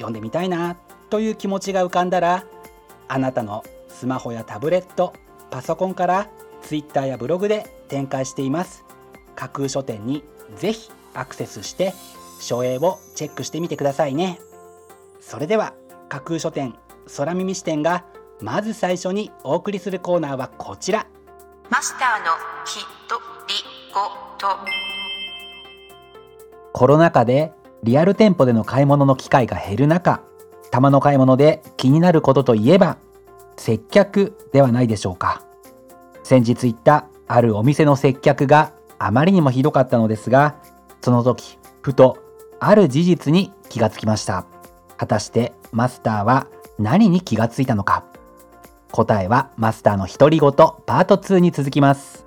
読んでみたいなという気持ちが浮かんだらあなたのスマホやタブレットパソコンから Twitter やブログで展開しています。架空書店にぜひアクセスして書影をチェックしてみてくださいね。それでは架空書店空耳視点がまず最初にお送りするコーナーはこちら。マスターのひとりごと。コロナ禍でリアル店舗での買い物の機会が減る中玉の買い物で気になることといえば接客ではないでしょうか。先日行ったあるお店の接客があまりにもひどかったのですがその時ふとある事実に気がつきました。果たしてマスターは何に気がついたのか。答えはマスターの独り言パート2に続きます。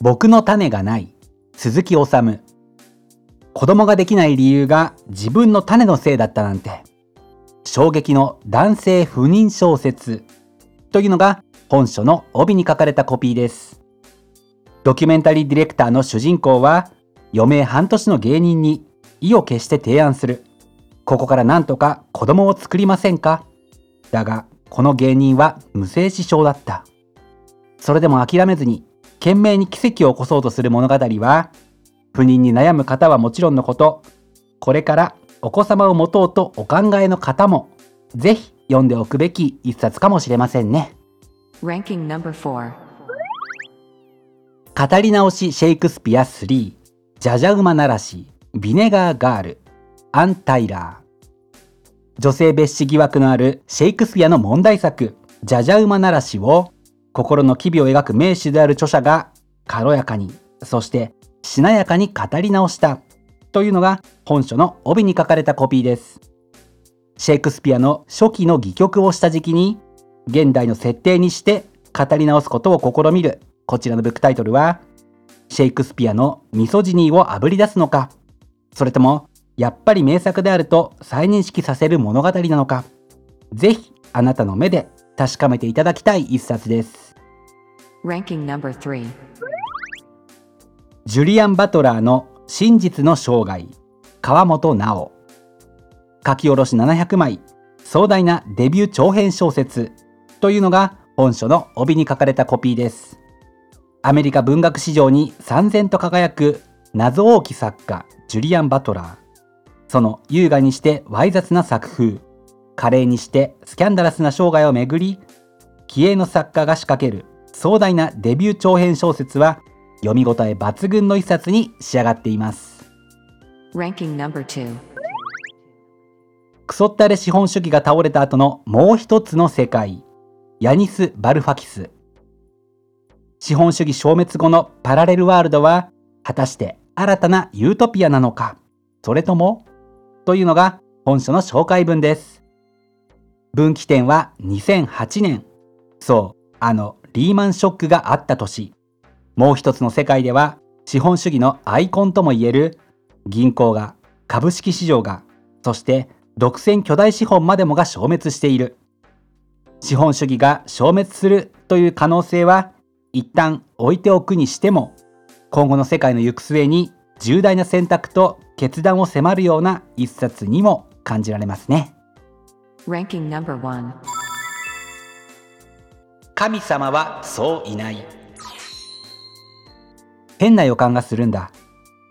僕の種がない。鈴木治。子供ができない理由が自分の種のせいだったなんて。衝撃の男性不妊小説。というのが本書の帯に書かれたコピーです。ドキュメンタリーディレクターの主人公は余命半年の芸人に意を決して提案する。ここから何とか子供を作りませんか。だがこの芸人は無精子症だった。それでも諦めずに懸命に奇跡を起こそうとする物語は、不妊に悩む方はもちろんのこと、これからお子様を持とうとお考えの方も、ぜひ読んでおくべき一冊かもしれませんね。Ranking number 4語り直しシェイクスピア3、ジャジャ馬ならし、ビネガーガール、アン・タイラー。女性蔑視疑惑のあるシェイクスピアの問題作、ジャジャ馬ならしを心の機微を描く名手である著者が軽やかに、そしてしなやかに語り直したというのが本書の帯に書かれたコピーです。シェイクスピアの初期の戯曲をした時期に現代の設定にして語り直すことを試みるこちらのブックタイトルはシェイクスピアのミソジニーをあぶり出すのかそれともやっぱり名作であると再認識させる物語なのかぜひあなたの目で確かめていただきたい一冊です。Ranking number 3ジュリアン・バトラーの真実の生涯。川本直書き下ろし700枚。壮大なデビュー長編小説。というのが本書の帯に書かれたコピーです。アメリカ文学史上に燦然と輝く謎多き作家ジュリアン・バトラー。その優雅にしてわい雑な作風。華麗にしてスキャンダラスな生涯をめぐり気鋭の作家が仕掛ける壮大なデビュー長編小説は読み応え抜群の一冊に仕上がっています。Ranking number 2クソったれ資本主義が倒れた後のもう一つの世界。ヤニス・バルファキス。資本主義消滅後のパラレルワールドは果たして新たなユートピアなのかそれともというのが本書の紹介文です。分岐点は2008年。そうあのリーマンショックがあった年。もう一つの世界では資本主義のアイコンともいえる銀行が株式市場がそして独占巨大資本までもが消滅している。資本主義が消滅するという可能性は一旦置いておくにしても今後の世界の行く末に重大な選択と決断を迫るような一冊にも感じられますね。神様はそういない。変な予感がするんだ。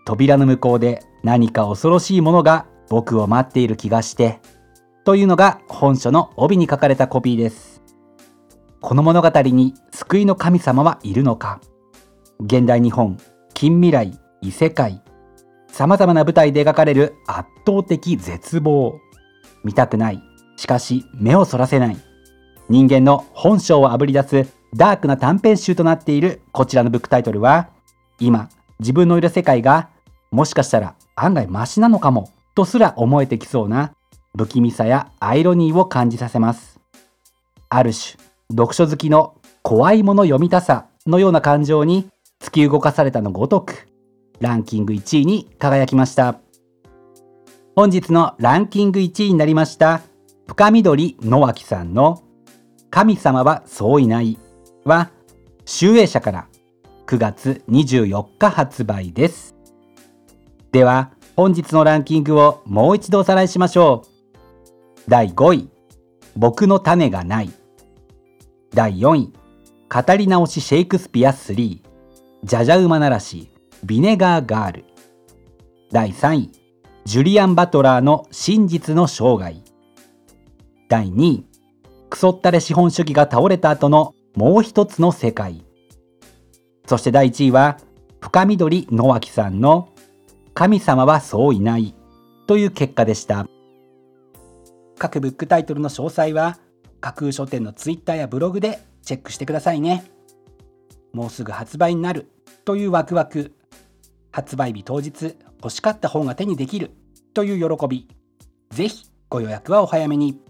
扉の向こうで何か恐ろしいものが僕を待っている気がして。というのが本書の帯に書かれたコピーです。この物語に救いの神様はいるのか。現代日本近未来異世界。さまざまな舞台で描かれる圧倒的絶望。見たくない。しかし目をそらせない。人間の本性をあぶり出すダークな短編集となっているこちらのブックタイトルは今自分のいる世界がもしかしたら案外マシなのかもとすら思えてきそうな不気味さやアイロニーを感じさせます。ある種読書好きの怖いもの読みたさのような感情に突き動かされたのごとくランキング1位に輝きました。本日のランキング1位になりました。深緑野脇さんの「神様はそういない」は集英社から9月24日発売です。では本日のランキングをもう一度おさらいしましょう。第5位僕の種がない。第4位語り直しシェイクスピア3ジャジャ馬ならしビネガーガール。第3位ジュリアン・バトラーの真実の生涯。第2位クソったれ資本主義が倒れた後のもう一つの世界。そして第1位は深緑野脇さんの神様はそういないという結果でした。各ブックタイトルの詳細は架空書店のツイッターやブログでチェックしてくださいね。もうすぐ発売になるというワクワク。発売日当日欲しかった本が手にできるという喜び。ぜひご予約はお早めに。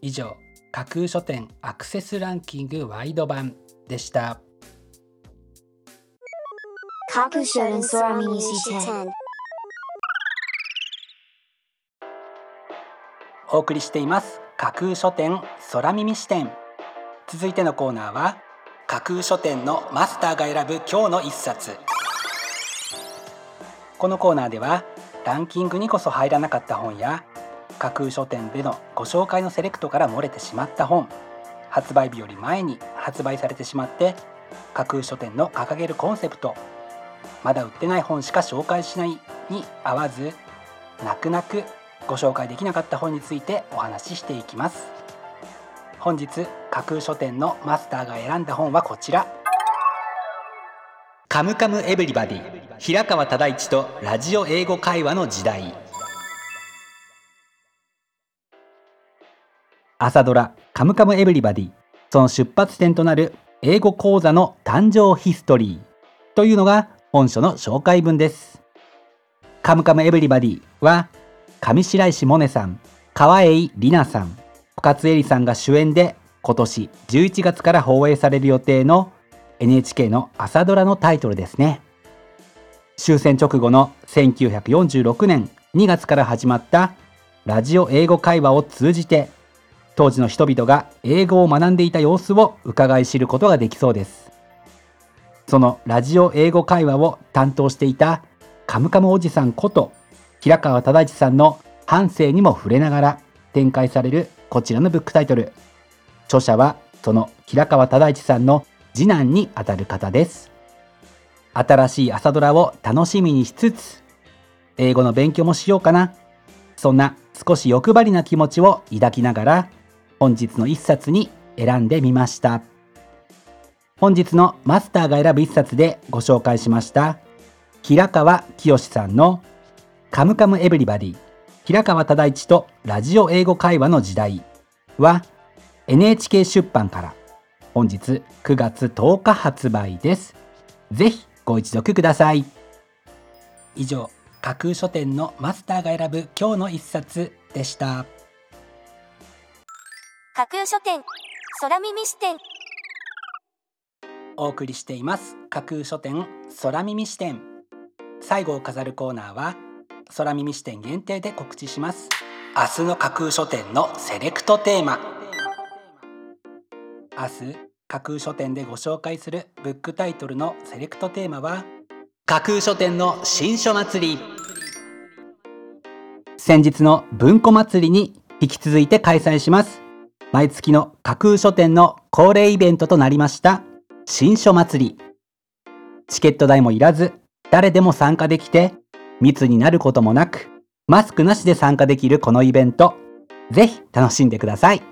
以上。架空書店アクセスランキングワイド版でした。架空書店空耳視点お送りしています。架空書店空耳視点続いてのコーナーは架空書店のマスターが選ぶ今日の一冊。このコーナーではランキングにこそ入らなかった本や架空書店でのご紹介のセレクトから漏れてしまった本。発売日より前に発売されてしまって架空書店の掲げるコンセプトまだ売ってない本しか紹介しないに合わず泣く泣くご紹介できなかった本についてお話ししていきます。本日架空書店のマスターが選んだ本はこちら。カムカムエブリバディ平川忠一とラジオ英語会話の時代。朝ドラカムカムエブリバディ。その出発点となる英語講座の誕生ヒストリー。というのが本書の紹介文です。カムカムエブリバディは上白石萌音さん川栄里奈さん深津絵里さんが主演で今年11月から放映される予定の NHK の朝ドラのタイトルですね。終戦直後の1946年2月から始まったラジオ英語会話を通じて当時の人々が英語を学んでいた様子を伺い知ることができそうです。そのラジオ英語会話を担当していたカムカムおじさんこと平川忠一さんの半生にも触れながら展開されるこちらのブックタイトル著者はその平川忠一さんの次男にあたる方です。新しい朝ドラを楽しみにしつつ英語の勉強もしようかな。そんな少し欲張りな気持ちを抱きながら本日の一冊に選んでみました。本日のマスターが選ぶ一冊でご紹介しました。平川清さんのカムカムエブリバディ。平川忠一とラジオ英語会話の時代。は NHK 出版から。本日9月10日発売です。ぜひご一読ください。以上架空書店のマスターが選ぶ今日の一冊でした。架空書店。空耳視点。お送りしています。架空書店空耳視点。最後を飾るコーナーは空耳視点限定で告知します。明日の架空書店のセレクトテーマ。明日架空書店でご紹介するブックタイトルのセレクトテーマは架空書店の新書祭り。先日の文庫祭りに引き続いて開催します。毎月の架空書店の恒例イベントとなりました。新書祭り。チケット代もいらず誰でも参加できて密になることもなくマスクなしで参加できるこのイベント。ぜひ楽しんでください。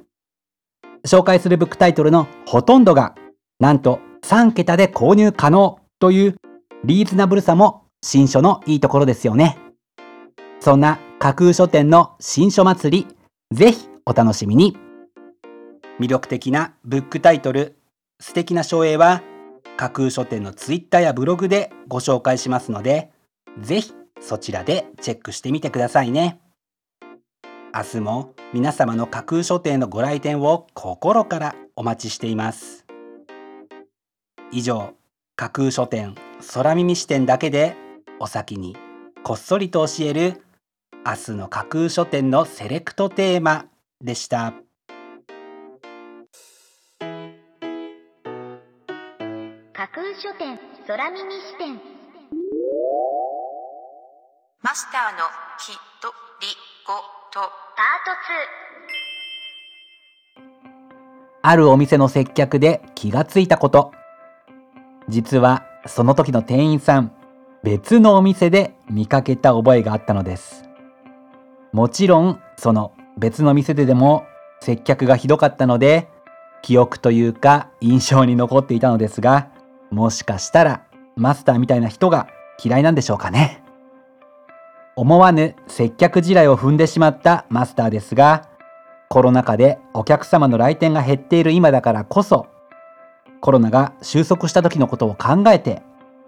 紹介するブックタイトルのほとんどがなんと3桁で購入可能というリーズナブルさも新書のいいところですよね。そんな架空書店の新書祭りぜひお楽しみに。魅力的なブックタイトル。素敵な書影は架空書店のツイッターやブログでご紹介しますのでぜひそちらでチェックしてみてくださいね。明日も皆様の架空書店のご来店を心からお待ちしています。以上架空書店空耳視点だけでお先にこっそりと教える明日の架空書店のセレクトテーマでした。書店空耳視点。マスターのきとりごと。パートあるお店の接客で気がついたこと。実はその時の店員さん別のお店で見かけた覚えがあったのです。もちろんその別の店ででも接客がひどかったので記憶というか印象に残っていたのですがもしかしたらマスターみたいな人が嫌いなんでしょうかね。思わぬ接客地雷を踏んでしまったマスターですがコロナ禍でお客様の来店が減っている今だからこそコロナが収束した時のことを考えて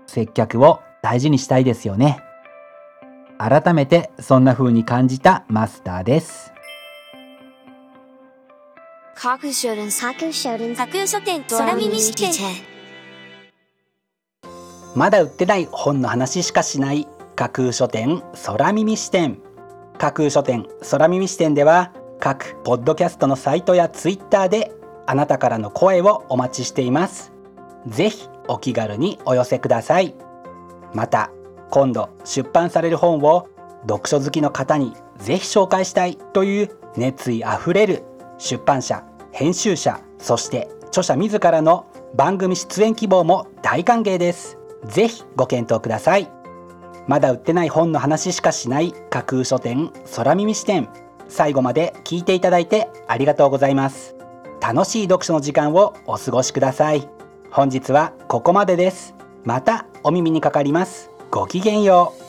接客を大事にしたいですよね。改めてそんな風に感じたマスターです。架空書店架空書店架空書店空耳視点まだ売ってない本の話しかしない架空書店空耳視点。架空書店空耳視点では各ポッドキャストのサイトやツイッターであなたからの声をお待ちしています。ぜひお気軽にお寄せください。また今度出版される本を読書好きの方にぜひ紹介したいという熱意あふれる出版社編集者そして著者自らの番組出演希望も大歓迎です。ぜひご検討ください。まだ売ってない本の話しかしない架空書店空耳視点。最後まで聞いていただいてありがとうございます。楽しい読書の時間をお過ごしください。本日はここまでです。またお耳にかかります。ごきげんよう。